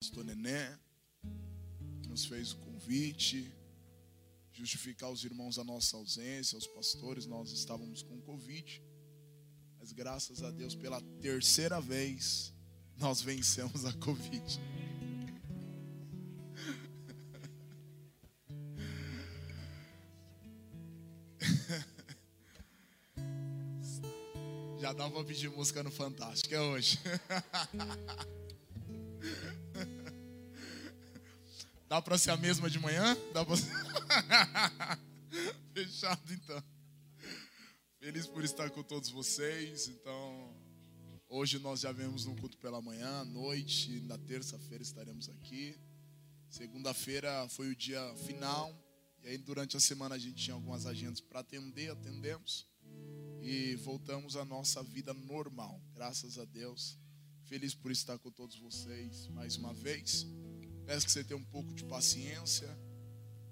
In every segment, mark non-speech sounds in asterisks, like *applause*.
pastor Nené, nos fez o convite, justificar os irmãos a nossa ausência, os pastores, nós estávamos com Covid, mas graças a Deus, pela terceira vez, nós vencemos a Covid. *laughs* Já dá pra pedir música no Fantástico, é hoje. *laughs* Dá para ser a mesma de manhã? Dá. *laughs* Fechado então. Feliz por estar com todos vocês. Então, hoje nós já vemos um culto pela manhã, à noite, na terça-feira estaremos aqui. Segunda-feira foi o dia final. E aí durante a semana a gente tinha algumas agendas para atender, atendemos. E voltamos à nossa vida normal. Graças a Deus. Feliz por estar com todos vocês mais uma vez. Peço que você tenha um pouco de paciência.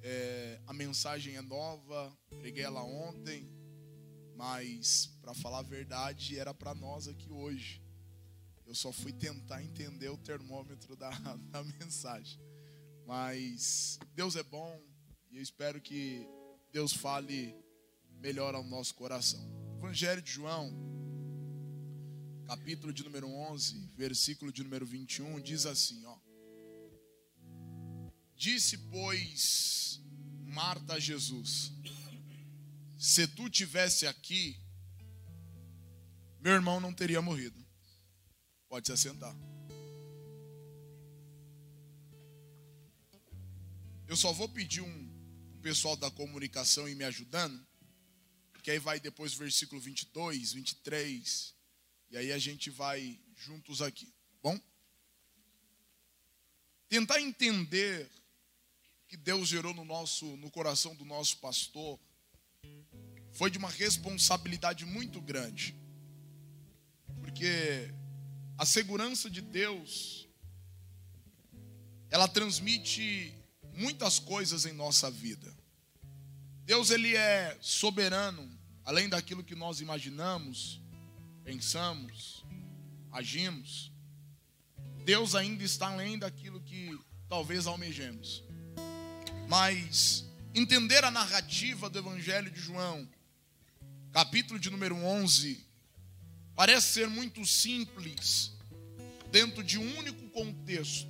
É, a mensagem é nova, preguei ela ontem, mas para falar a verdade, era para nós aqui hoje. Eu só fui tentar entender o termômetro da, *laughs* da mensagem. Mas Deus é bom e eu espero que Deus fale melhor ao nosso coração. Evangelho de João, capítulo de número 11, versículo de número 21, diz assim, ó. Disse, pois, Marta a Jesus: Se tu tivesse aqui, meu irmão não teria morrido. Pode se assentar. Eu só vou pedir um o pessoal da comunicação ir me ajudando, porque aí vai depois o versículo 22, 23, e aí a gente vai juntos aqui, bom? Tentar entender que Deus gerou no nosso no coração do nosso pastor foi de uma responsabilidade muito grande. Porque a segurança de Deus ela transmite muitas coisas em nossa vida. Deus ele é soberano, além daquilo que nós imaginamos, pensamos, agimos. Deus ainda está além daquilo que talvez almejemos. Mas entender a narrativa do Evangelho de João, capítulo de número 11, parece ser muito simples dentro de um único contexto.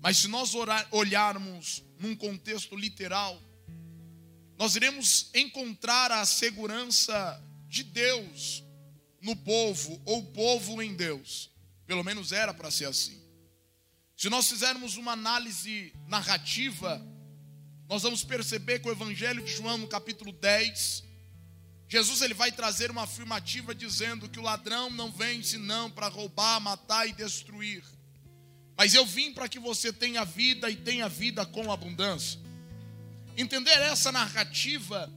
Mas se nós olharmos num contexto literal, nós iremos encontrar a segurança de Deus no povo, ou povo em Deus. Pelo menos era para ser assim. Se nós fizermos uma análise narrativa, nós vamos perceber que o Evangelho de João, no capítulo 10, Jesus ele vai trazer uma afirmativa dizendo que o ladrão não vem senão para roubar, matar e destruir. Mas eu vim para que você tenha vida e tenha vida com abundância. Entender essa narrativa,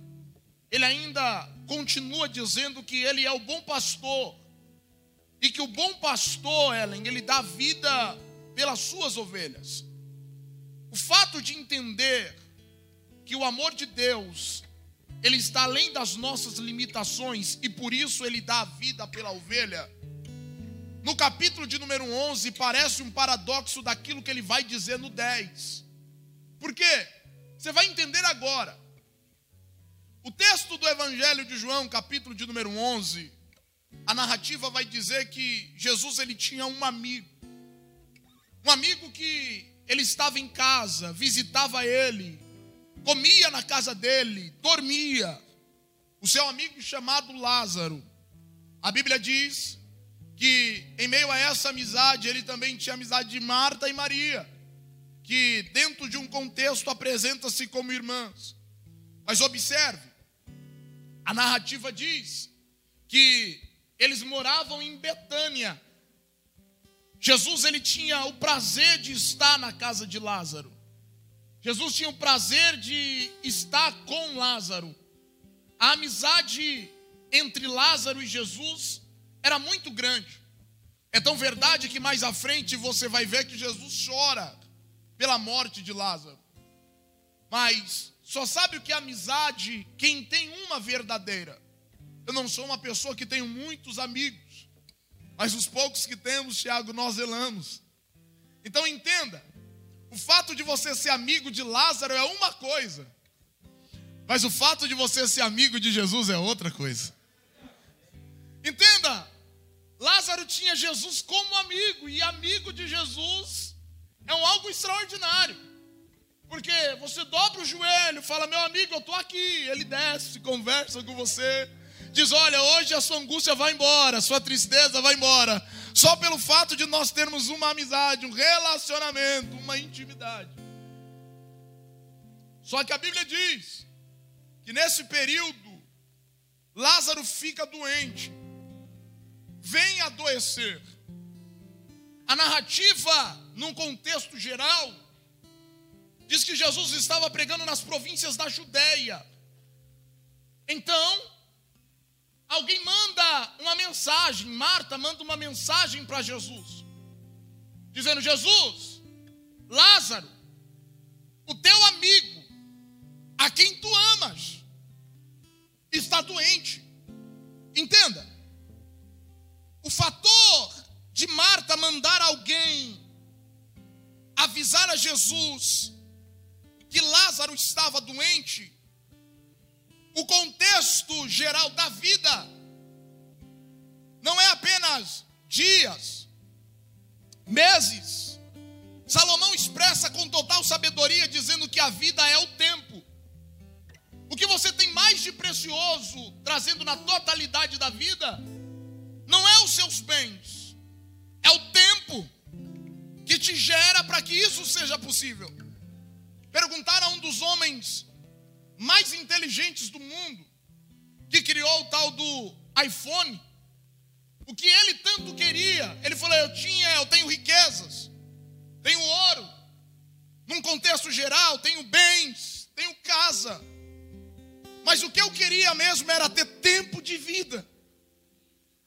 ele ainda continua dizendo que ele é o bom pastor. E que o bom pastor, Ellen, ele dá vida pelas suas ovelhas. O fato de entender que o amor de Deus, ele está além das nossas limitações e por isso ele dá a vida pela ovelha. No capítulo de número 11, parece um paradoxo daquilo que ele vai dizer no 10. Por quê? Você vai entender agora. O texto do Evangelho de João, capítulo de número 11, a narrativa vai dizer que Jesus ele tinha um amigo. Um amigo que ele estava em casa, visitava ele, comia na casa dele, dormia. O seu amigo chamado Lázaro. A Bíblia diz que em meio a essa amizade, ele também tinha amizade de Marta e Maria, que dentro de um contexto apresenta-se como irmãs. Mas observe, a narrativa diz que eles moravam em Betânia. Jesus ele tinha o prazer de estar na casa de Lázaro. Jesus tinha o prazer de estar com Lázaro. A amizade entre Lázaro e Jesus era muito grande. É tão verdade que mais à frente você vai ver que Jesus chora pela morte de Lázaro. Mas só sabe o que é amizade quem tem uma verdadeira. Eu não sou uma pessoa que tenho muitos amigos, mas os poucos que temos, Tiago, nós zelamos. Então entenda: o fato de você ser amigo de Lázaro é uma coisa, mas o fato de você ser amigo de Jesus é outra coisa. Entenda, Lázaro tinha Jesus como amigo, e amigo de Jesus é um algo extraordinário. Porque você dobra o joelho, fala, meu amigo, eu estou aqui. Ele desce, conversa com você, diz: Olha, hoje a sua angústia vai embora, a sua tristeza vai embora. Só pelo fato de nós termos uma amizade, um relacionamento, uma intimidade. Só que a Bíblia diz que nesse período, Lázaro fica doente vem adoecer. A narrativa, num contexto geral, diz que Jesus estava pregando nas províncias da Judéia. Então, alguém manda uma mensagem, Marta manda uma mensagem para Jesus, dizendo: Jesus, Lázaro, o teu amigo, a quem tu amas, está doente. Entenda, o fator de Marta mandar alguém avisar a Jesus que Lázaro estava doente, o contexto geral da vida não é apenas dias, meses. Salomão expressa com total sabedoria dizendo que a vida é o tempo. O que você tem mais de precioso trazendo na totalidade da vida não é os seus bens, é o tempo que te gera para que isso seja possível. Perguntaram a um dos homens mais inteligentes do mundo, que criou o tal do iPhone, o que ele tanto queria. Ele falou: Eu tinha, eu tenho riquezas, tenho ouro, num contexto geral, tenho bens, tenho casa. Mas o que eu queria mesmo era ter tempo de vida.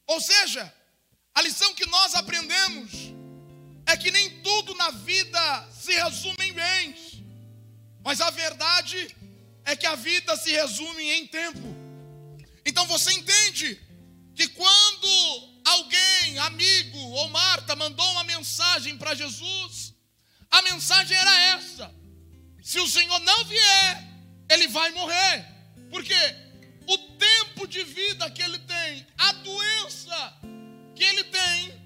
Ou seja, a lição que nós aprendemos é que nem tudo na vida se resume em bens, mas a verdade é que a vida se resume em tempo. Então você entende que quando alguém, amigo ou Marta, mandou uma mensagem para Jesus, a mensagem era essa: se o Senhor não vier, ele vai morrer. Por quê? o tempo de vida que ele tem, a doença que ele tem,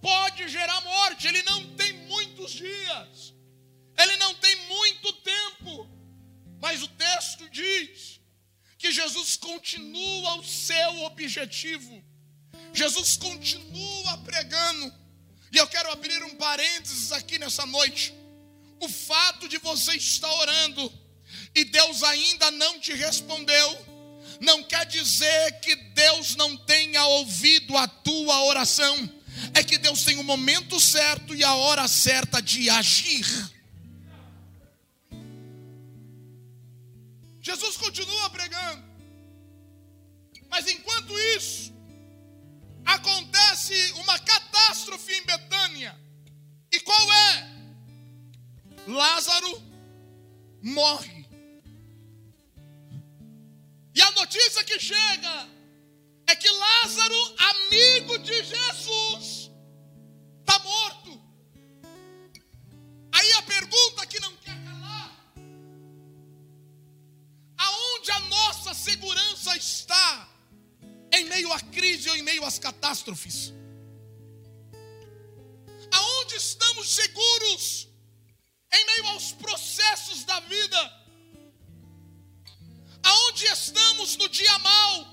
pode gerar morte. Ele não tem muitos dias, ele não tem muito mas o texto diz que Jesus continua o seu objetivo, Jesus continua pregando, e eu quero abrir um parênteses aqui nessa noite. O fato de você estar orando e Deus ainda não te respondeu, não quer dizer que Deus não tenha ouvido a tua oração, é que Deus tem o momento certo e a hora certa de agir. Jesus continua pregando, mas enquanto isso, acontece uma catástrofe em Betânia, e qual é? Lázaro morre. E a notícia que chega é que Lázaro, amigo de Jesus, está morto. Aí a pergunta que não aonde a nossa segurança está em meio à crise ou em meio às catástrofes? Aonde estamos seguros em meio aos processos da vida? Aonde estamos no dia mal?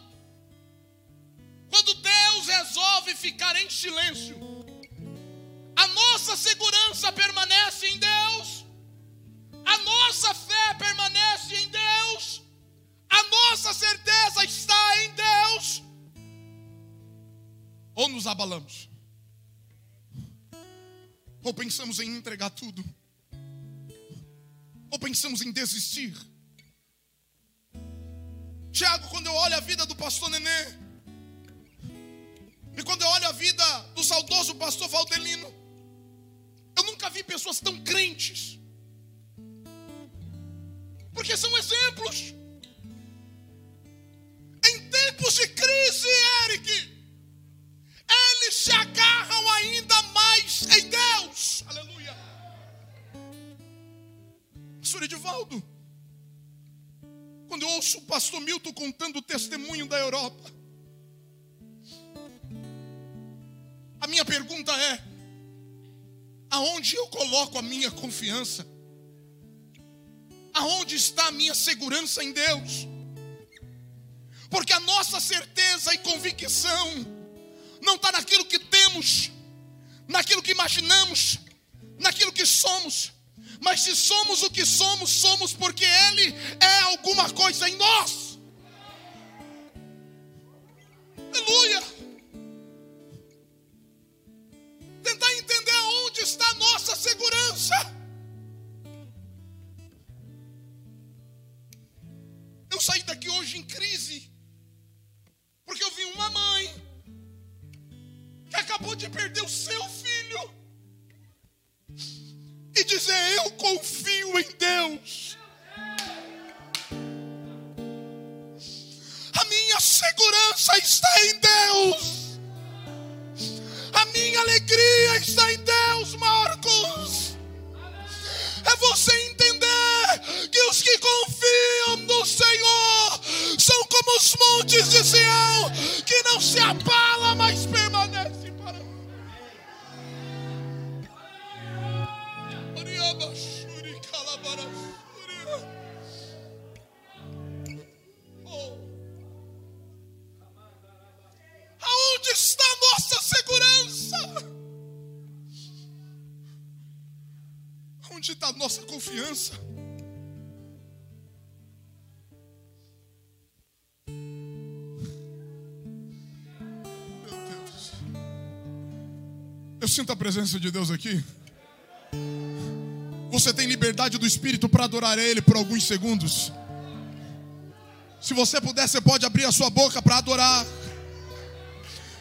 Quando Deus resolve ficar em silêncio, a nossa segurança permanece em Deus, a nossa fé permanece em Deus, a nossa certeza está em Deus, ou nos abalamos, ou pensamos em entregar tudo, ou pensamos em desistir. Tiago, quando eu olho a vida do pastor Nenê, e quando eu olho a vida do saudoso pastor Valdelino, eu nunca vi pessoas tão crentes, porque são exemplos. Em tempos de crise, Eric, eles se agarram ainda mais em Deus. Aleluia. Pastor Edivaldo, quando eu ouço o pastor Milton contando o testemunho da Europa, a minha pergunta é: aonde eu coloco a minha confiança? Aonde está a minha segurança em Deus? Porque a nossa certeza e convicção não está naquilo que temos, naquilo que imaginamos, naquilo que somos. Mas se somos o que somos, somos porque Ele é alguma coisa em nós. Aleluia. Tentar entender aonde está a nossa segurança. Acabou de perder o seu filho e dizer: Eu confio em Deus. A minha segurança está em Deus. A minha alegria está em Deus, Marcos. É você entender que os que confiam no Senhor são como os montes de Sião, que não se abala, mas permanece confiança? Meu Deus. Eu sinto a presença de Deus aqui. Você tem liberdade do Espírito para adorar Ele por alguns segundos. Se você puder, você pode abrir a sua boca para adorar.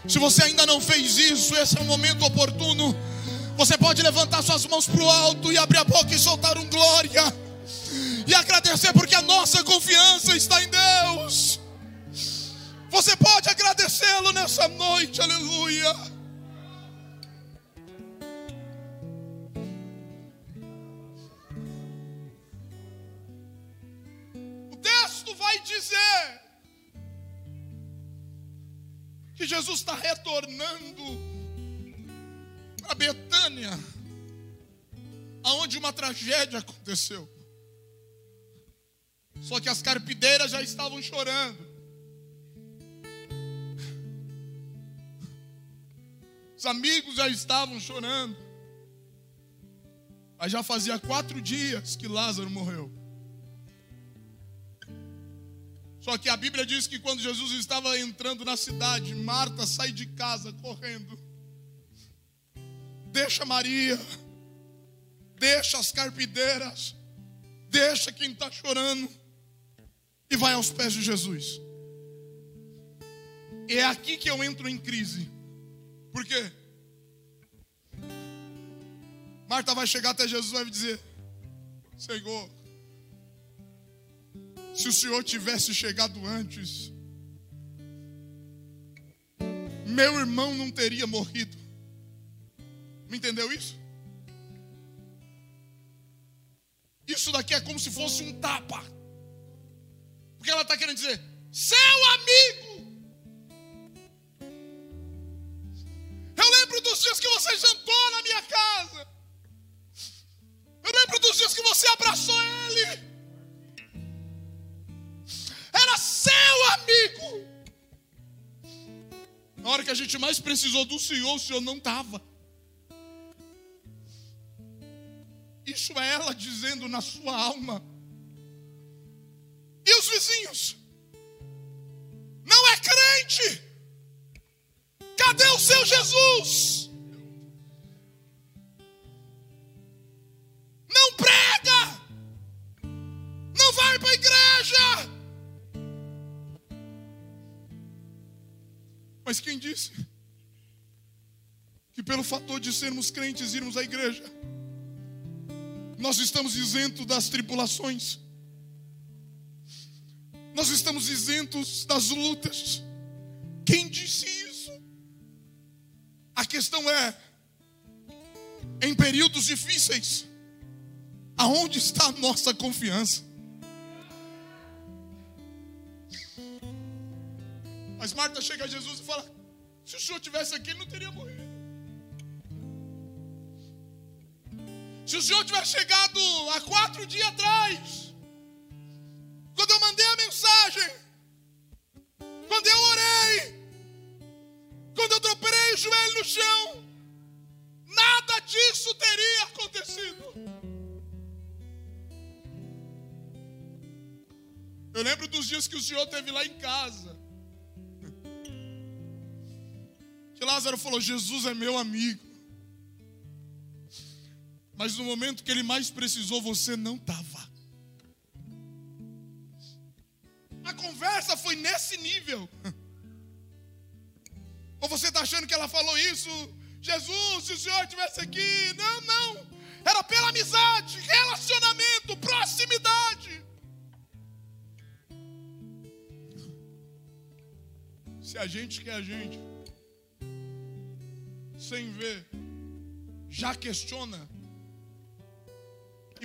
Se você ainda não fez isso, esse é o momento oportuno. Você pode levantar suas mãos para o alto e abrir a boca e soltar um glória. E agradecer porque a nossa confiança está em Deus. Você pode agradecê-lo nessa noite, aleluia. O texto vai dizer que Jesus está retornando a Betânia, aonde uma tragédia aconteceu. Só que as carpideiras já estavam chorando. Os amigos já estavam chorando. Mas já fazia quatro dias que Lázaro morreu. Só que a Bíblia diz que quando Jesus estava entrando na cidade, Marta sai de casa correndo deixa Maria, deixa as carpideiras, deixa quem está chorando e vai aos pés de Jesus. É aqui que eu entro em crise. Por quê? Marta vai chegar até Jesus e vai dizer: Senhor, se o Senhor tivesse chegado antes, meu irmão não teria morrido. Me entendeu isso? Isso daqui é como se fosse um tapa. Porque ela está querendo dizer, seu amigo. Eu lembro dos dias que você jantou na minha casa. Eu lembro dos dias que você abraçou ele. Era seu amigo. Na hora que a gente mais precisou do Senhor, o Senhor não estava. Isso é ela dizendo na sua alma. E os vizinhos? Não é crente? Cadê o seu Jesus? Não prega? Não vai para a igreja? Mas quem disse que pelo fator de sermos crentes irmos à igreja? Nós estamos isentos das tribulações, nós estamos isentos das lutas. Quem disse isso? A questão é, em períodos difíceis, aonde está a nossa confiança? Mas Marta chega a Jesus e fala: se o senhor tivesse aqui, ele não teria morrido. Se o senhor tivesse chegado há quatro dias atrás, quando eu mandei a mensagem, quando eu orei, quando eu troperei o joelho no chão, nada disso teria acontecido. Eu lembro dos dias que o senhor teve lá em casa. Que Lázaro falou: Jesus é meu amigo. Mas no momento que ele mais precisou, você não estava. A conversa foi nesse nível. *laughs* Ou você está achando que ela falou isso? Jesus, se o Senhor estivesse aqui. Não, não. Era pela amizade, relacionamento, proximidade. Se a gente quer a gente, sem ver, já questiona.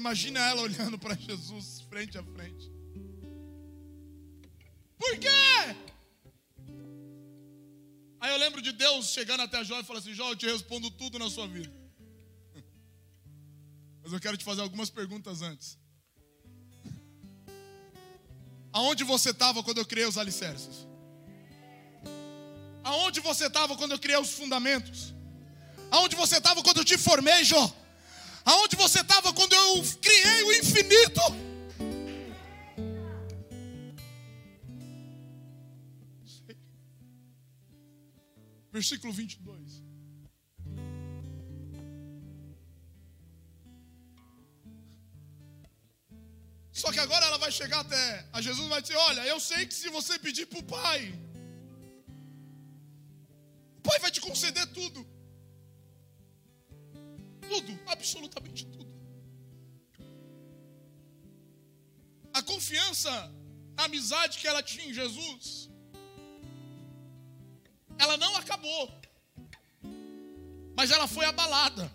Imagina ela olhando para Jesus frente a frente. Por quê? Aí eu lembro de Deus chegando até Jó e falando assim: Jó, eu te respondo tudo na sua vida. *laughs* Mas eu quero te fazer algumas perguntas antes. Aonde você estava quando eu criei os alicerces? Aonde você estava quando eu criei os fundamentos? Aonde você estava quando eu te formei, Jó? Aonde você estava quando eu criei o infinito? Versículo 22. Só que agora ela vai chegar até a Jesus vai dizer: Olha, eu sei que se você pedir para o Pai, o Pai vai te conceder tudo. Tudo, absolutamente tudo. A confiança, a amizade que ela tinha em Jesus, ela não acabou, mas ela foi abalada.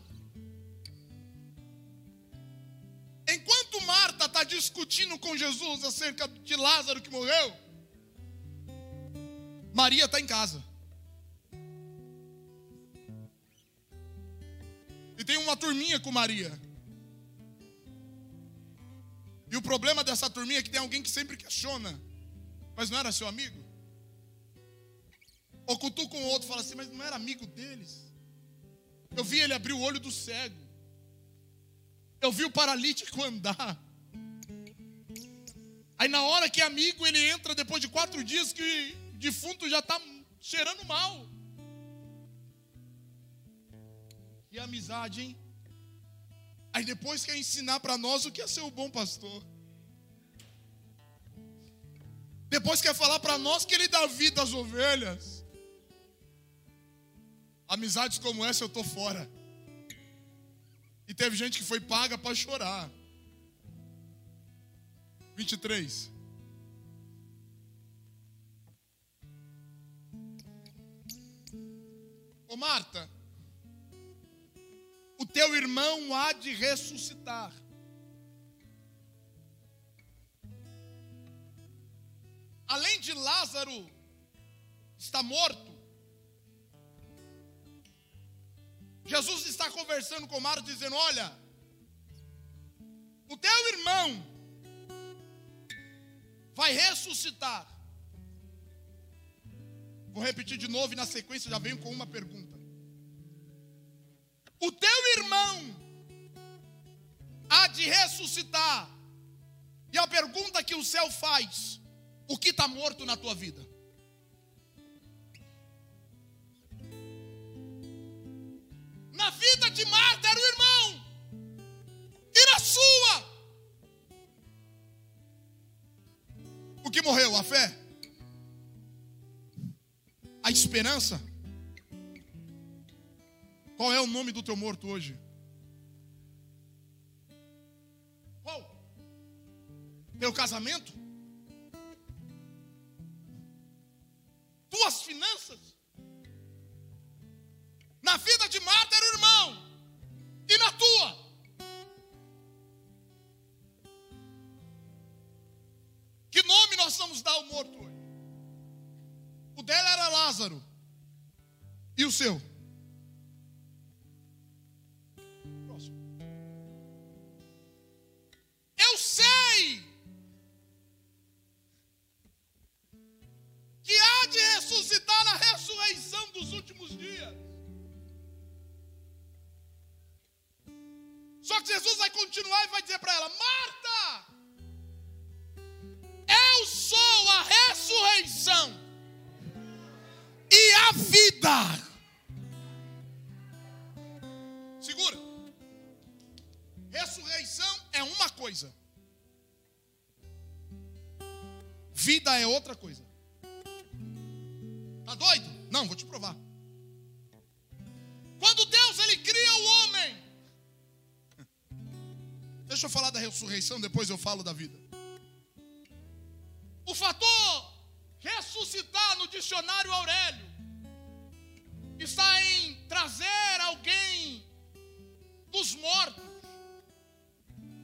Enquanto Marta está discutindo com Jesus acerca de Lázaro que morreu, Maria está em casa. E tem uma turminha com Maria. E o problema dessa turminha é que tem alguém que sempre questiona. Mas não era seu amigo? Ou cutuca o outro e fala assim, mas não era amigo deles? Eu vi ele abrir o olho do cego. Eu vi o paralítico andar. Aí na hora que é amigo, ele entra depois de quatro dias que o defunto já está cheirando mal. E amizade, hein? Aí depois quer ensinar para nós o que é ser o bom pastor. Depois quer falar para nós que ele dá vida às ovelhas. Amizades como essa eu tô fora. E teve gente que foi paga para chorar. 23. Ô Marta, o teu irmão há de ressuscitar. Além de Lázaro estar morto, Jesus está conversando com Marta, dizendo: Olha, o teu irmão vai ressuscitar. Vou repetir de novo e na sequência já venho com uma pergunta. O teu irmão há de ressuscitar. E a pergunta que o céu faz: o que está morto na tua vida? Na vida de Marta era o irmão, e na sua? O que morreu? A fé? A esperança? Qual é o nome do teu morto hoje? Qual? Teu casamento? Tuas finanças? Na vida de Marta era o irmão. E na tua? Que nome nós vamos dar ao morto hoje? O dela era Lázaro. E o seu? Jesus vai continuar e vai dizer para ela: Marta, eu sou a ressurreição e a vida. Segura. Ressurreição é uma coisa, vida é outra coisa. Tá doido? Não, vou te provar. Ressurreição, depois eu falo da vida. O fator ressuscitar no dicionário Aurélio está em trazer alguém dos mortos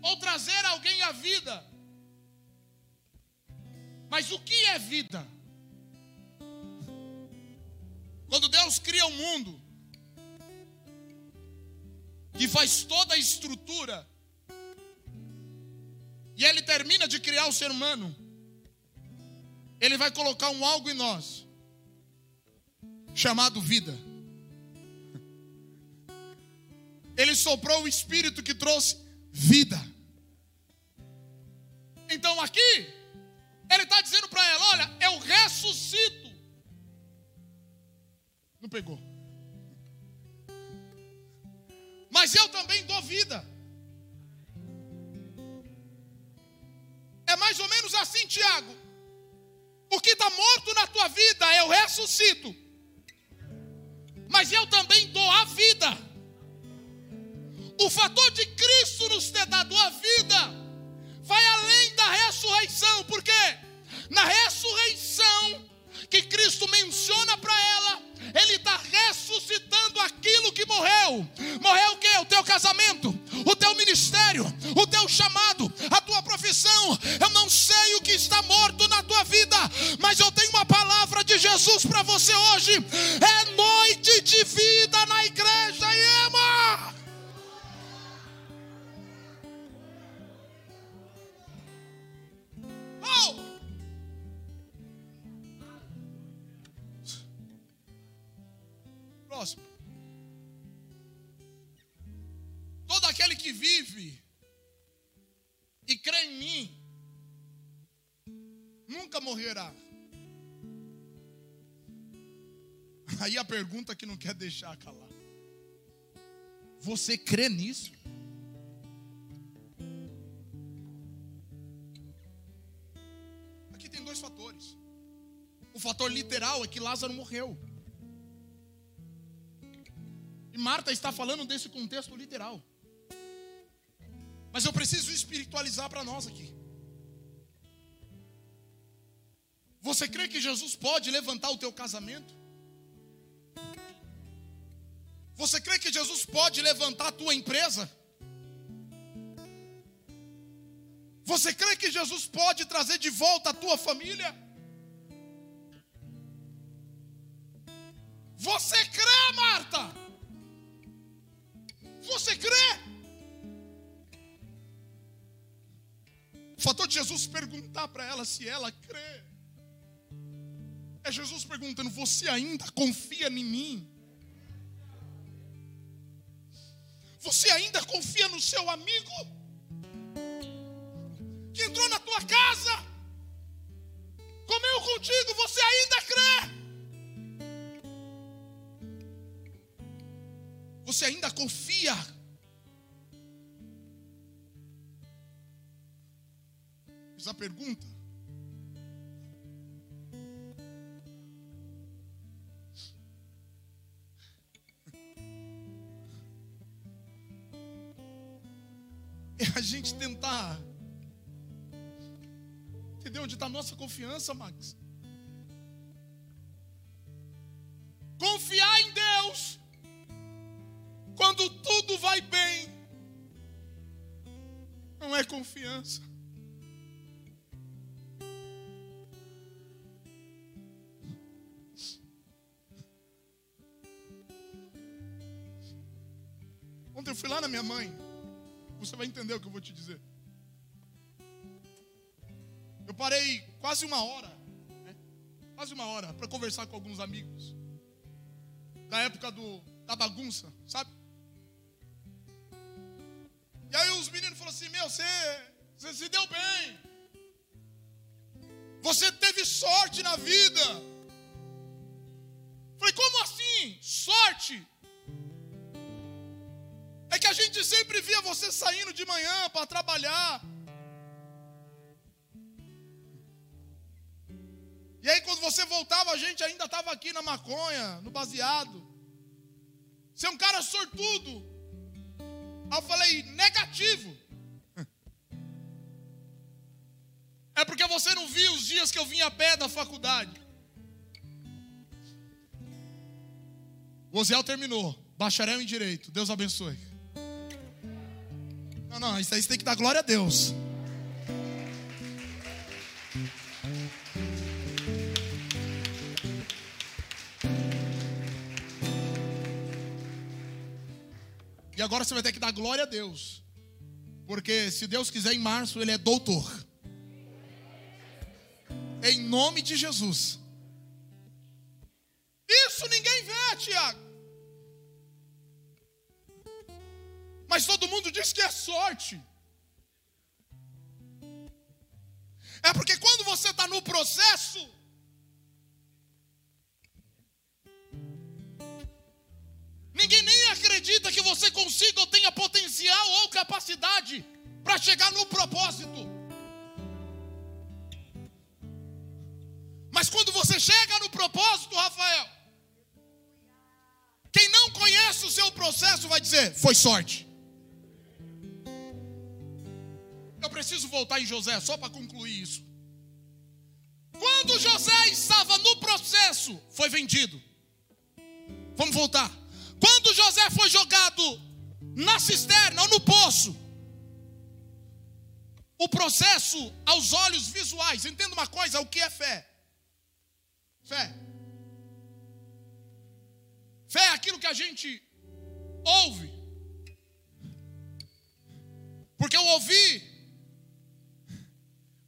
ou trazer alguém à vida. Mas o que é vida? Quando Deus cria o mundo, que faz toda a estrutura, e Ele termina de criar o ser humano, Ele vai colocar um algo em nós, chamado vida. Ele soprou o Espírito que trouxe vida. Então aqui, Ele está dizendo para ela: Olha, eu ressuscito não pegou. Mas eu também dou vida. Assim, Tiago. O que está morto na tua vida, eu ressuscito. Mas eu também dou a vida. O fator de Cristo nos ter dado a vida vai além da ressurreição, porque na ressurreição que Cristo menciona para ela, ele está ressuscitando aquilo que morreu. Morreu o que? O teu casamento, o teu ministério, o teu chamado, a tua profissão. Eu não sei o que está morto na tua vida, mas eu tenho uma palavra de Jesus para você hoje. É noite de vida na igreja, Ema. Vive e crê em mim nunca morrerá. Aí a pergunta que não quer deixar calar. Você crê nisso? Aqui tem dois fatores. O fator literal é que Lázaro morreu. E Marta está falando desse contexto literal. Mas eu preciso espiritualizar para nós aqui. Você crê que Jesus pode levantar o teu casamento? Você crê que Jesus pode levantar a tua empresa? Você crê que Jesus pode trazer de volta a tua família? Você perguntar para ela se ela crê. É Jesus perguntando: Você ainda confia em mim? Você ainda confia no seu amigo? Que entrou na tua casa? Comeu contigo? Você ainda crê? Você ainda confia? Fiz a pergunta. É a gente tentar. Entendeu onde está a nossa confiança, Max? Confiar em Deus quando tudo vai bem, não é confiança. Na minha mãe, você vai entender o que eu vou te dizer. Eu parei quase uma hora, né? quase uma hora, para conversar com alguns amigos. Da época do, da bagunça, sabe? E aí os meninos falaram assim: Meu, você, você se deu bem. Você teve sorte na vida. Falei, como assim? Sorte? É que a gente sempre via você saindo de manhã para trabalhar. E aí, quando você voltava, a gente ainda estava aqui na maconha, no baseado. Você é um cara sortudo. Aí eu falei, negativo. *laughs* É porque você não viu os dias que eu vinha a pé da faculdade. O Oziel terminou. Bacharel em Direito. Deus abençoe. Não, não, isso aí você tem que dar glória a Deus. E agora você vai ter que dar glória a Deus. Porque se Deus quiser, em março ele é doutor. Em nome de Jesus. Isso ninguém vê, Tiago. Mas todo mundo diz que é sorte. É porque quando você está no processo, ninguém nem acredita que você consiga ou tenha potencial ou capacidade para chegar no propósito. Mas quando você chega no propósito, Rafael, quem não conhece o seu processo vai dizer: foi sorte. Eu preciso voltar em José só para concluir isso. Quando José estava no processo, foi vendido. Vamos voltar. Quando José foi jogado na cisterna ou no poço, o processo aos olhos visuais, entenda uma coisa: o que é fé? Fé. Fé é aquilo que a gente ouve. Porque eu ouvi.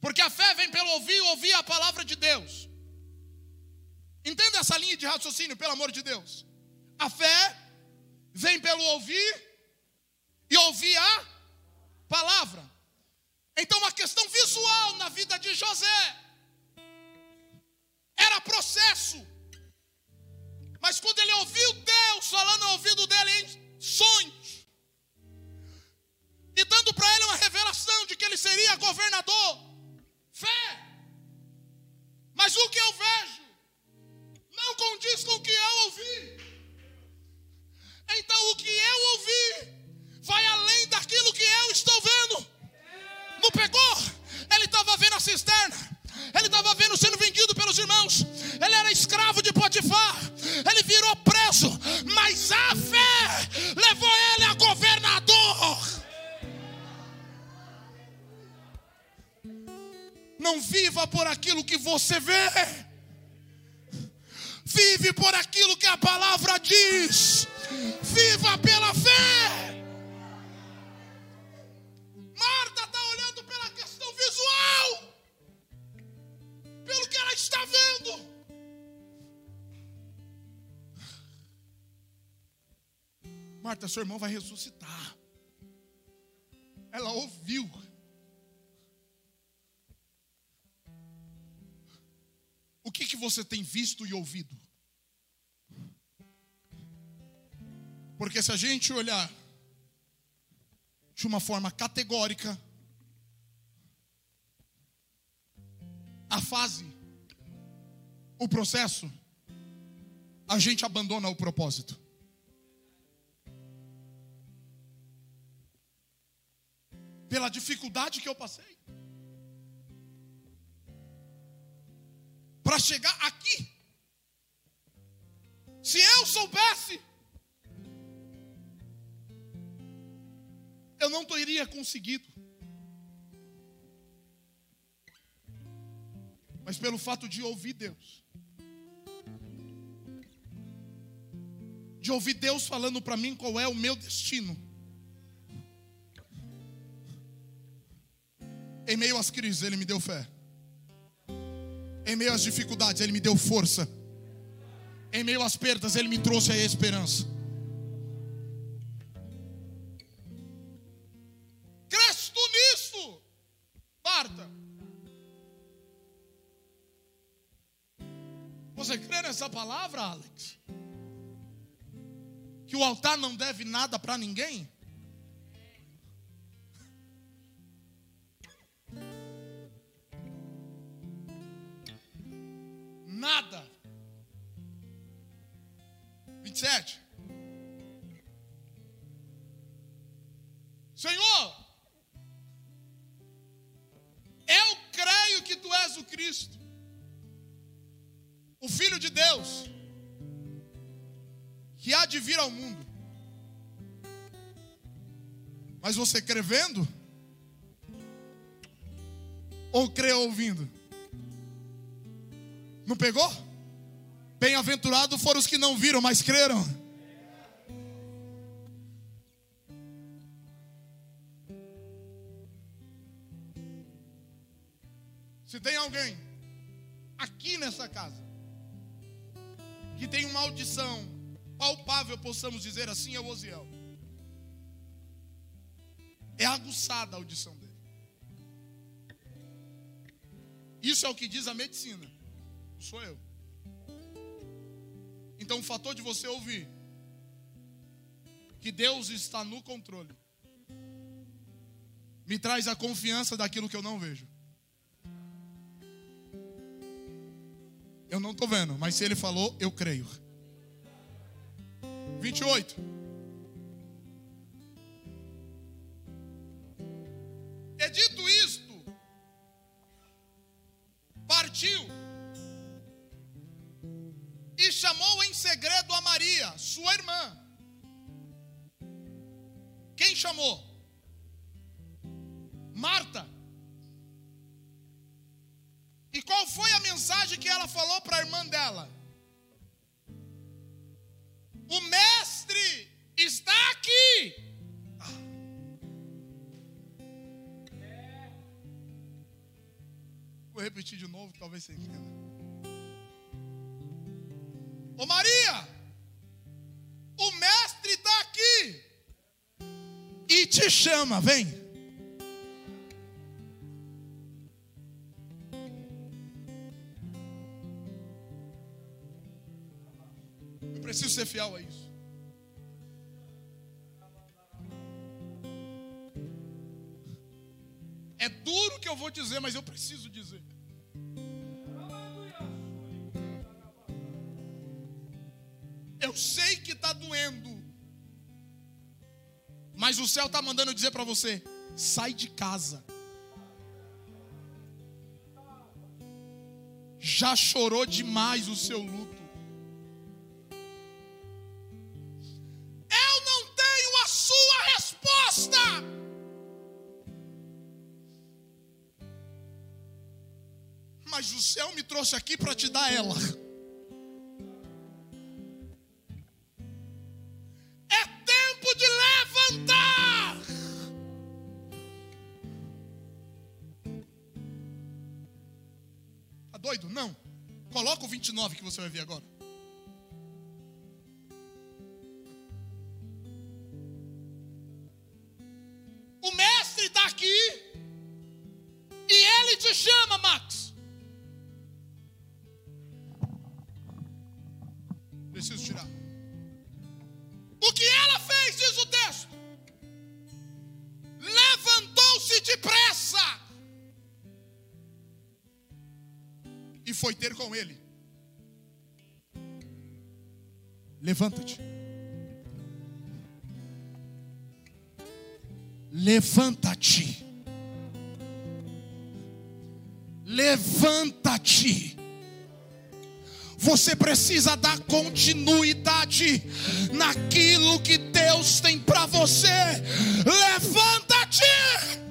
Porque a fé vem pelo ouvir, ouvir a palavra de Deus. Entenda essa linha de raciocínio, pelo amor de Deus. A fé vem pelo ouvir e ouvir a palavra. Então, uma questão visual na vida de José era processo. Mas quando ele ouviu Deus falando no ouvido dele em sonhos, e dando para ele uma revelação de que ele seria governador, fé. Mas o que eu vejo não condiz com o que eu ouvi. Então o que eu ouvi vai além daquilo que eu estou vendo. Não pegou? Ele estava vendo a cisterna ele estava vendo sendo vendido pelos irmãos, ele era escravo de Potifar, ele virou preso, mas a fé levou ele a governador. Não viva por aquilo que você vê, vive por aquilo que a palavra diz, viva pela fé. Marta está olhando pela questão visual pelo que ela está vendo. Marta, seu irmão vai ressuscitar. Ela ouviu. Que, você tem visto e ouvido? Porque se a gente olhar de uma forma categórica, a fase, o processo, a gente abandona o propósito. Pela dificuldade que eu passei. para chegar aqui. Se eu soubesse, eu não teria conseguido. Mas pelo fato de ouvir Deus, de ouvir Deus falando para mim qual é o meu destino, em meio às crises, Ele me deu fé. Em meio às dificuldades, Ele me deu força. Em meio às perdas, Ele me trouxe a esperança. Cresce tu nisso, Marta. Você crê nessa palavra, Alex? Que o altar não deve nada para ninguém? Nada. 27. Senhor, eu creio que tu és o Cristo, o Filho de Deus, que há de vir ao mundo. Mas você crê vendo? Ou crê ouvindo? Não pegou? Bem-aventurado foram os que não viram, mas creram. Se tem alguém aqui nessa casa que tem uma audição palpável, possamos dizer assim, é o Osiel. É aguçada a audição dele. Isso é o que diz a medicina. Sou eu. Então o fator de você ouvir que Deus está no controle me traz a confiança daquilo que eu não vejo. Eu não estou vendo, mas se ele falou, eu creio. 28. Sua irmã. Quem chamou? Marta. E qual foi a mensagem que ela falou para a irmã dela? O mestre está aqui. Vou repetir de novo, talvez você entenda. Ô Maria, te chama, vem. Eu preciso ser fiel a isso. É duro que eu vou dizer, mas eu preciso dizer. Eu sei que está doendo, mas o céu está mandando dizer para você: sai de casa. Já chorou demais o seu luto. Eu não tenho a sua resposta. Mas o céu me trouxe aqui para te dar ela. 9 que você vai ver agora. Levanta-te. Levanta-te. Levanta-te. Você precisa dar continuidade naquilo que Deus tem para você. Levanta-te.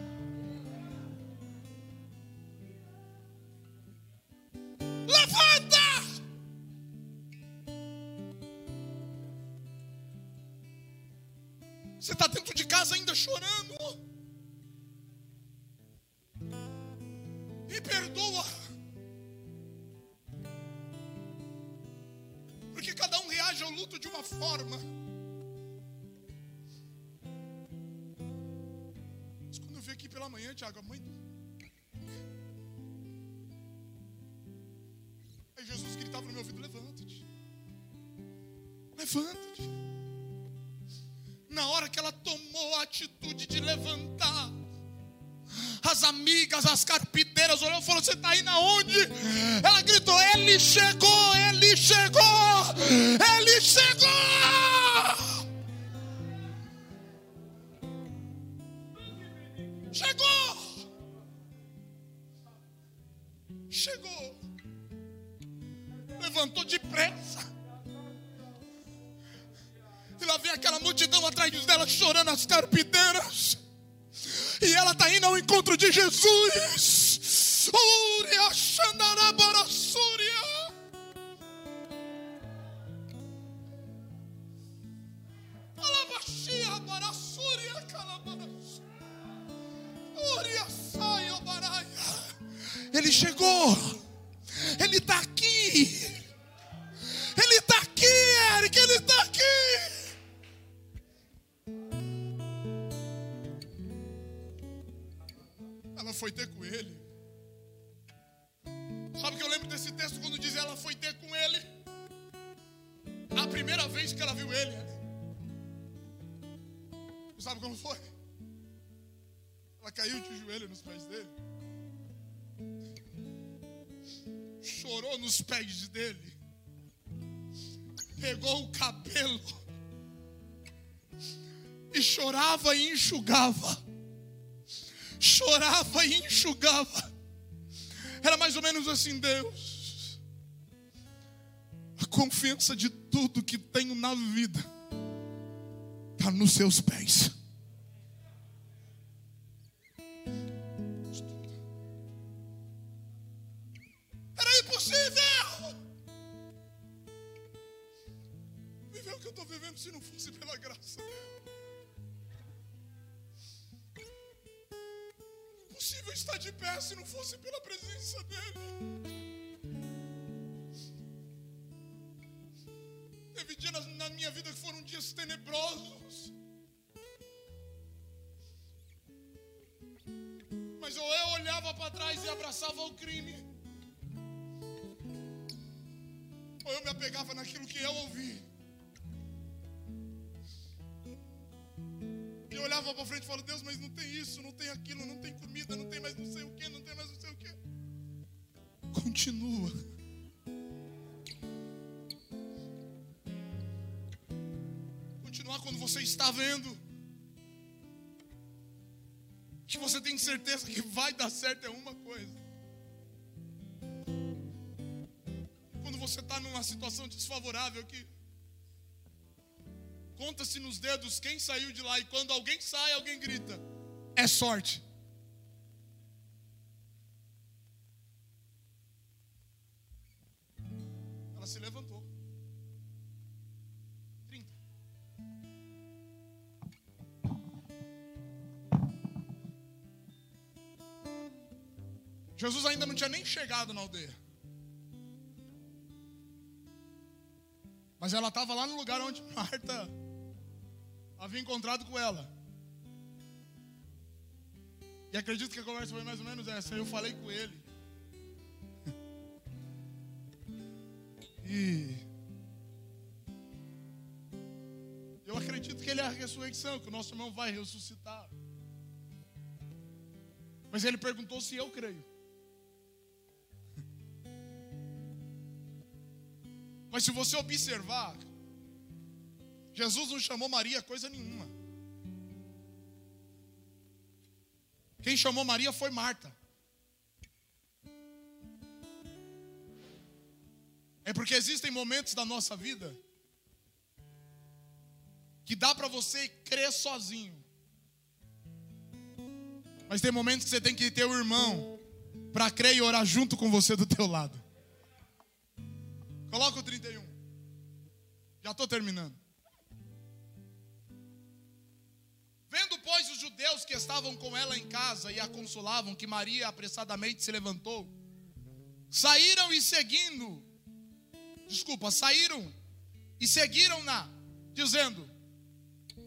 Você está indo aonde? Ela gritou: Ele chegou, Alabashia Barassúria Calabaras. Uria Saia Baraia. Ele chegou. Ele está aqui. Chorava e enxugava chorava e enxugava. Era mais ou menos assim, Deus. A confiança de tudo que tenho na vida está nos seus pés. Aquilo, não tem comida, não tem mais não sei o que, não tem mais não sei o que. Continua. Continuar quando você está vendo. Que você tem certeza que vai dar certo é uma coisa. Quando você está numa situação desfavorável que Conta-se nos dedos quem saiu de lá. E quando alguém sai, alguém grita: É sorte. Ela se levantou. 30. Jesus ainda não tinha nem chegado na aldeia. Mas ela estava lá no lugar onde *laughs* Marta havia encontrado com ela. E acredito que a conversa foi mais ou menos essa. Eu falei com ele. *laughs* E eu acredito que ele é a ressurreição, que o nosso irmão vai ressuscitar. Mas ele perguntou se eu creio. *laughs* Mas se você observar, Jesus não chamou Maria coisa nenhuma. Quem chamou Maria foi Marta. É porque existem momentos da nossa vida que dá para você crer sozinho. Mas tem momentos que você tem que ter o irmão para crer e orar junto com você do teu lado. Coloca o 31. Já estou terminando. Vendo, pois, judeus que estavam com ela em casa e a consolavam que Maria apressadamente se levantou, saíram e seguindo, desculpa, saíram e seguiram-na, dizendo: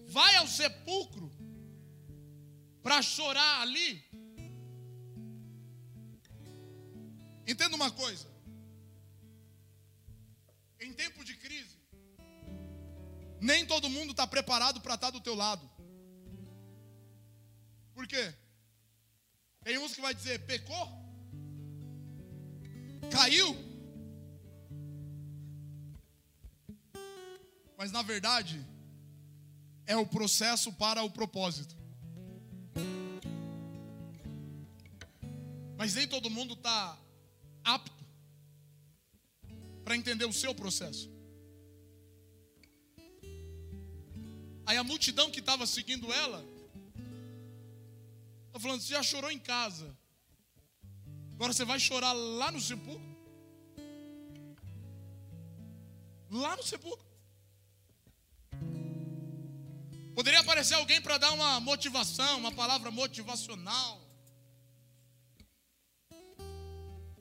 Vai ao sepulcro para chorar ali. Entenda uma coisa. Em tempo de crise, nem todo mundo está preparado para estar tá do teu lado. Por quê? Tem uns que vai dizer, pecou? Caiu? Mas na verdade, é o processo para o propósito. Mas nem todo mundo está apto para entender o seu processo. Aí a multidão que estava seguindo ela, está falando, você já chorou em casa, agora você vai chorar lá no sepulcro? Lá no sepulcro. Poderia aparecer alguém para dar uma motivação, uma palavra motivacional.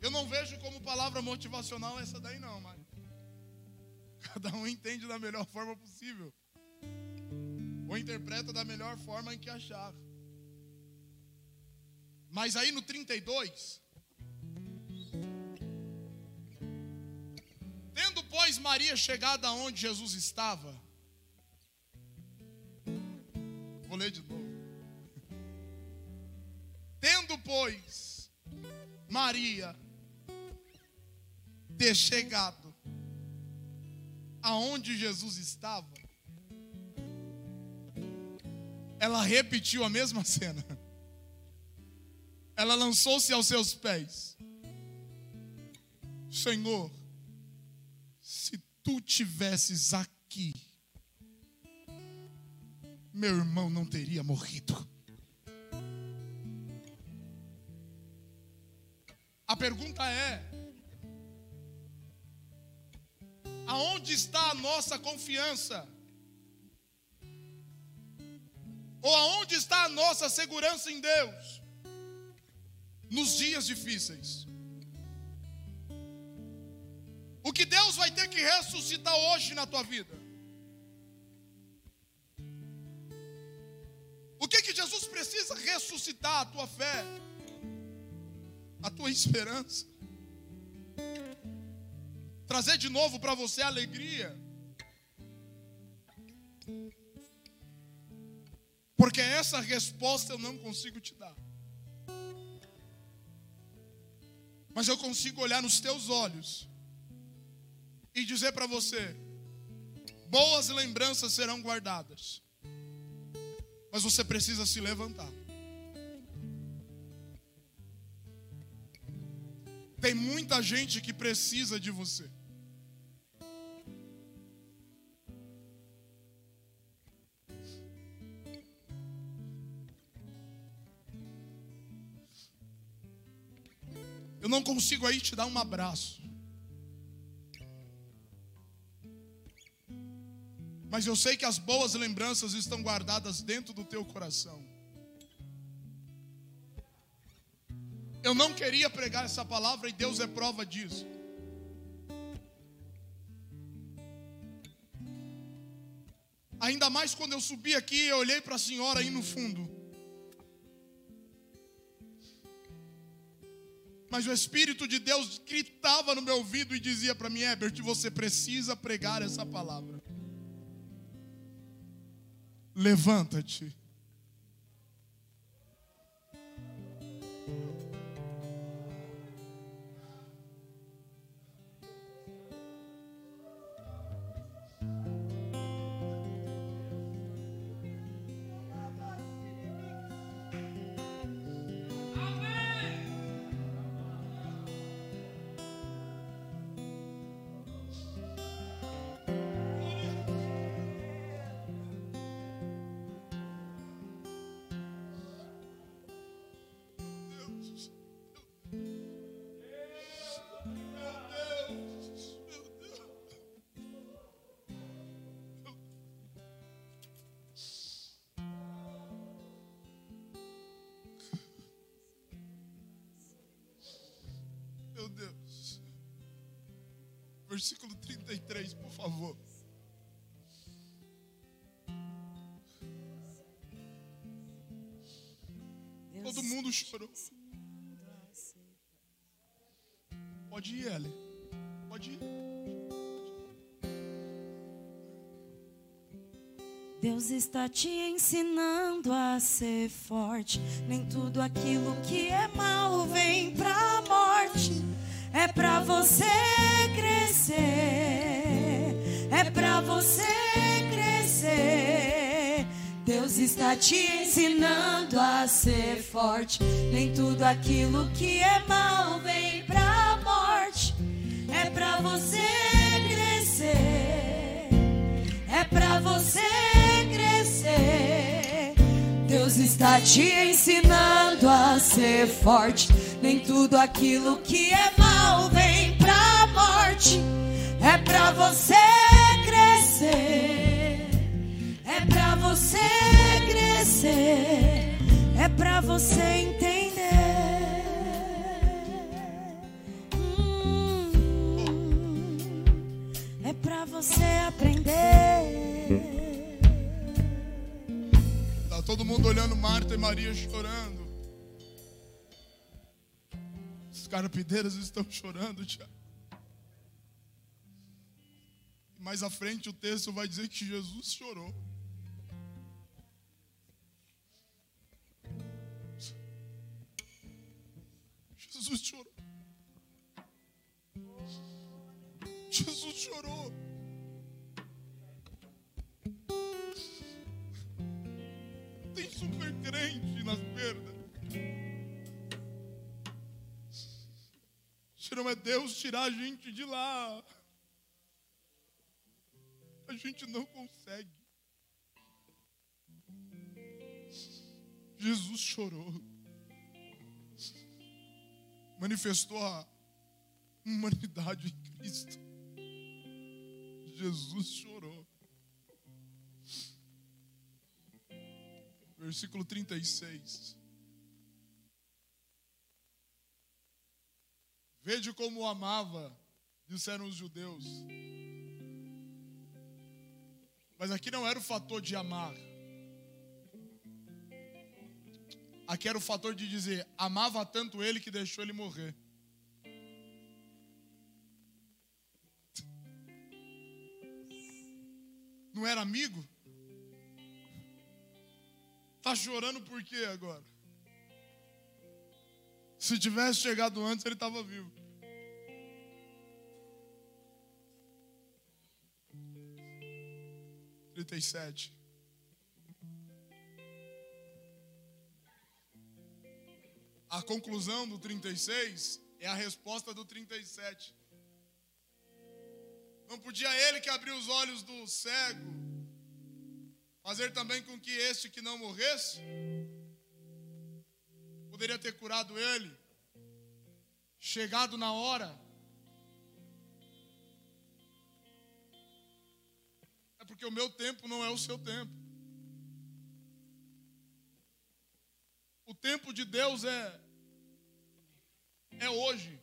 Eu não vejo como palavra motivacional essa daí não, mas *laughs* cada um entende da melhor forma possível. Ou interpreta da melhor forma em que achar. Mas aí no 32, tendo pois Maria chegado aonde Jesus estava, Vou ler de novo. Tendo, pois, Maria ter chegado aonde Jesus estava, ela repetiu a mesma *laughs* cena. Ela lançou-se aos seus pés. Senhor, se tu tivesses aqui, meu irmão não teria morrido. A pergunta é: aonde está a nossa confiança? Ou aonde está a nossa segurança em Deus? Nos dias difíceis. O que Deus vai ter que ressuscitar hoje na tua vida? O que que Jesus precisa ressuscitar a tua fé, a tua esperança, trazer de novo para você a alegria, porque essa resposta eu não consigo te dar, mas eu consigo olhar nos teus olhos e dizer para você: boas lembranças serão guardadas mas você precisa se levantar. Tem muita gente que precisa de você. Eu não consigo aí te dar um abraço. Mas eu sei que as boas lembranças estão guardadas dentro do teu coração. Eu não queria pregar essa palavra e Deus é prova disso. Ainda mais quando eu subi aqui, eu olhei para a senhora aí no fundo. Mas o Espírito de Deus gritava no meu ouvido e dizia para mim: Herbert, você precisa pregar essa palavra levanta-te. Favor. Todo mundo chorou. Pode ir, Ellen. Pode ir. Deus está te ensinando a ser forte. Nem tudo aquilo que é mal vem pra morte. É pra você crescer. Você crescer. Deus está te ensinando a ser forte. Nem tudo aquilo que é mal vem pra morte. É pra você crescer. É pra você crescer. Deus está te ensinando a ser forte. Nem tudo aquilo que é mal vem pra morte. É pra você É pra você crescer. É pra você entender. Hum, é pra você aprender. Tá todo mundo olhando Marta e Maria chorando. Os carpideiros estão chorando, Tiago. Mais à frente o texto vai dizer que Jesus chorou. Jesus chorou. Jesus chorou. Tem super crente nas perdas. Se não é Deus tirar a gente de lá, gente não consegue. Jesus chorou. Manifestou a humanidade em Cristo. Jesus chorou. Versículo 36. Vede como o amava, disseram os judeus. Mas aqui não era o fator de amar. Aqui era o fator de dizer: amava tanto ele que deixou ele morrer. Não era amigo? Tá chorando por quê agora? Se tivesse chegado antes, ele estava vivo. Trinta e sete. A conclusão do 36 é a resposta do 37. Não podia ele que abriu os olhos do cego fazer também com que este que não morresse poderia ter curado ele, chegado na hora. Porque o meu tempo não é o seu tempo. O tempo de Deus é é hoje,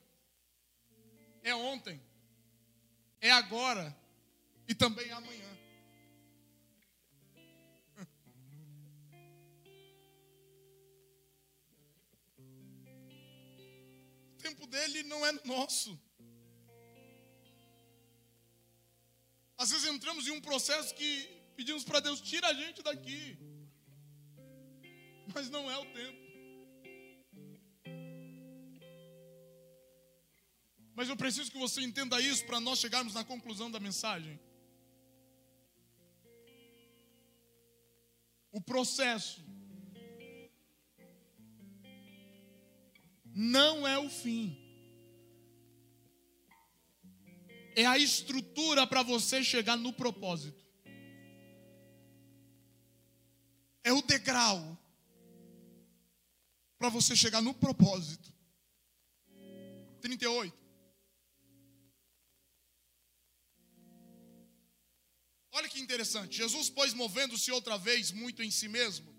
é ontem, é agora e também é amanhã. *laughs* O tempo dele não é nosso. Entramos em um processo que pedimos para Deus, tira a gente daqui. Mas não é o tempo. Mas eu preciso que você entenda isso para nós chegarmos na conclusão da mensagem. O processo não é o fim. É a estrutura para você chegar no propósito. É o degrau para você chegar no propósito. 38. Olha que interessante. Jesus, pois, movendo-se outra vez muito em si mesmo,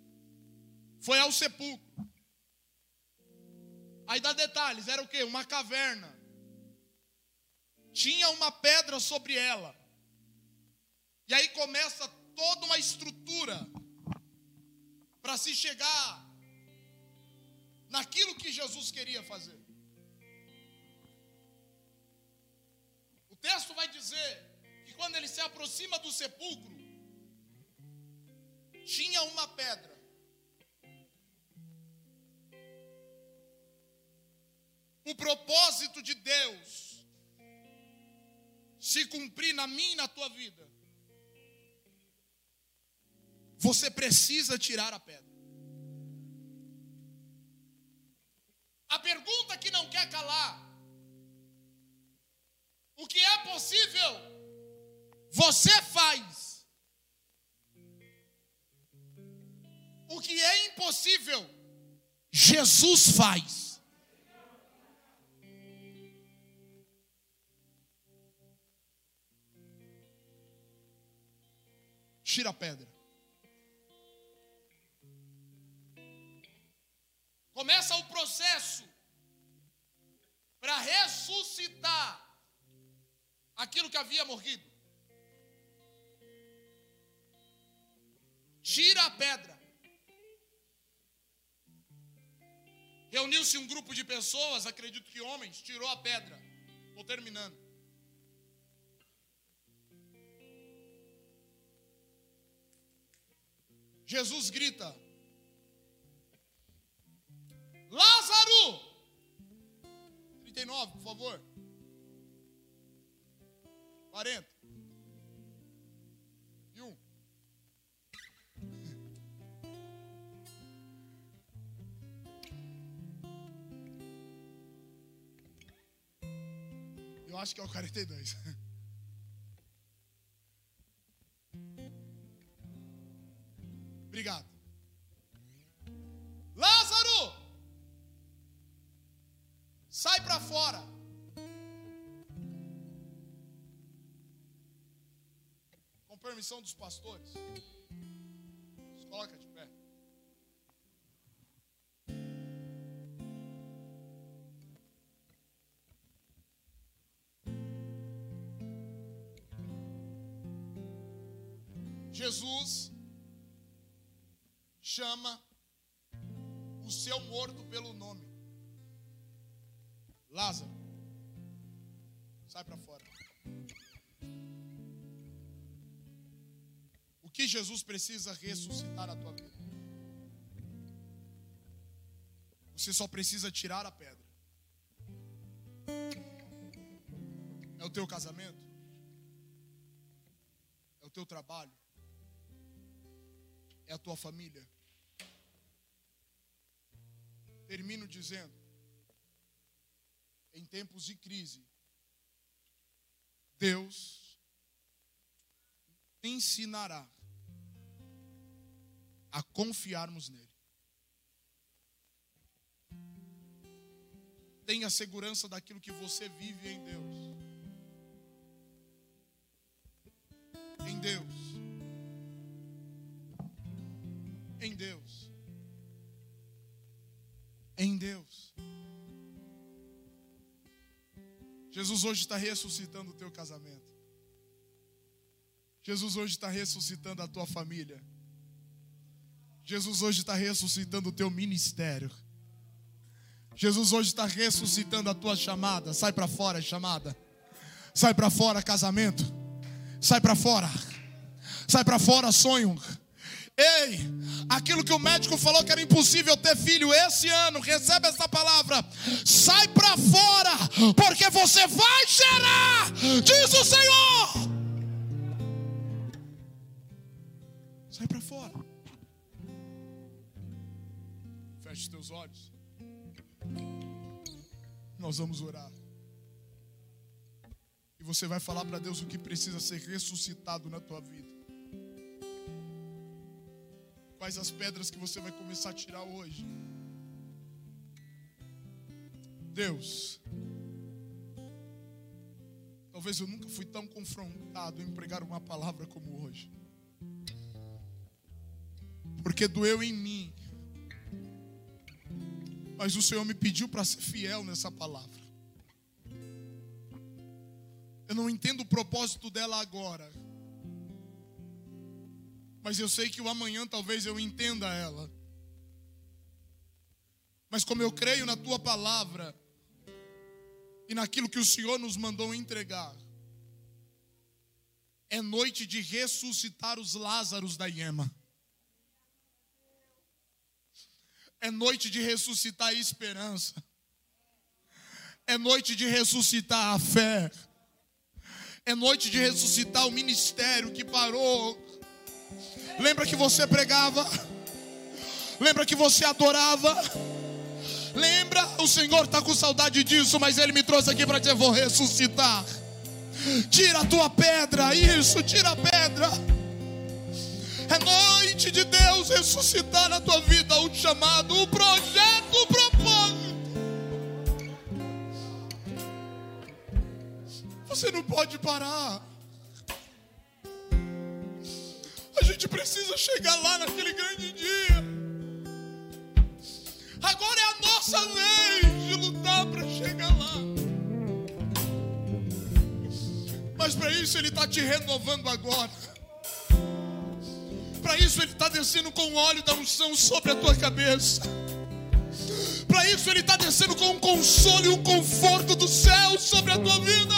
foi ao sepulcro. Aí dá detalhes: era o que? Uma caverna. Tinha uma pedra sobre ela. E aí começa toda uma estrutura para se chegar naquilo que Jesus queria fazer. O texto vai dizer que quando ele se aproxima do sepulcro, tinha uma pedra. O propósito de Deus se cumprir na minha e na tua vida, você precisa tirar a pedra. A pergunta que não quer calar: o que é possível, você faz. O que é impossível, Jesus faz. Pedra. Começa o processo para ressuscitar aquilo que havia morrido. Tira a pedra. Reuniu-se um grupo de pessoas, acredito que homens, tirou a pedra. Estou terminando. Jesus grita: Lázaro! 39, por favor. 40. E um. *laughs* Eu acho que é o 42. *laughs* Obrigado. Lázaro! Sai para fora. Com permissão dos pastores. Coloca de pé. Jesus chama o seu morto pelo nome. Lázaro, sai para fora. O que Jesus precisa ressuscitar na tua vida? Você só precisa tirar a pedra. É o teu casamento? É o teu trabalho? É a tua família? Termino dizendo: em tempos de crise, Deus ensinará a confiarmos nele. Tenha segurança daquilo que você vive em Deus. Em Deus. Em Deus. Em Deus. Jesus hoje está ressuscitando o teu casamento. Jesus hoje está ressuscitando a tua família. Jesus hoje está ressuscitando o teu ministério. Jesus hoje está ressuscitando a tua chamada. Sai para fora, chamada. Sai para fora, casamento. Sai para fora. Sai para fora, sonho. Ei, aquilo que o médico falou que era impossível ter filho esse ano, recebe essa palavra. Sai para fora, porque você vai gerar, diz o Senhor. Sai para fora. Feche teus olhos. Nós vamos orar. E você vai falar para Deus o que precisa ser ressuscitado na tua vida. Quais as pedras que você vai começar a tirar hoje? Deus, talvez eu nunca fui tão confrontado em pregar uma palavra como hoje, porque doeu em mim, mas o Senhor me pediu para ser fiel nessa palavra. Eu não entendo o propósito dela agora. Mas eu sei que o amanhã talvez eu entenda ela. Mas como eu creio na tua palavra e naquilo que o Senhor nos mandou entregar, é noite de ressuscitar os Lázaros da Iema. É noite de ressuscitar a esperança. É noite de ressuscitar a fé. É noite de ressuscitar o ministério que parou. Lembra que você pregava? Lembra que você adorava? Lembra? O Senhor está com saudade disso, mas Ele me trouxe aqui para dizer: vou ressuscitar. Tira a tua pedra, isso, tira a pedra. É noite de Deus ressuscitar na tua vida o chamado, o projeto, o propósito. Você não pode parar. A gente precisa chegar lá naquele grande dia. Agora é a nossa vez de lutar para chegar lá. Mas para isso Ele está te renovando agora. Para isso Ele está descendo com o óleo da unção sobre a tua cabeça. Para isso Ele está descendo com um consolo e um conforto do céu sobre a tua vida.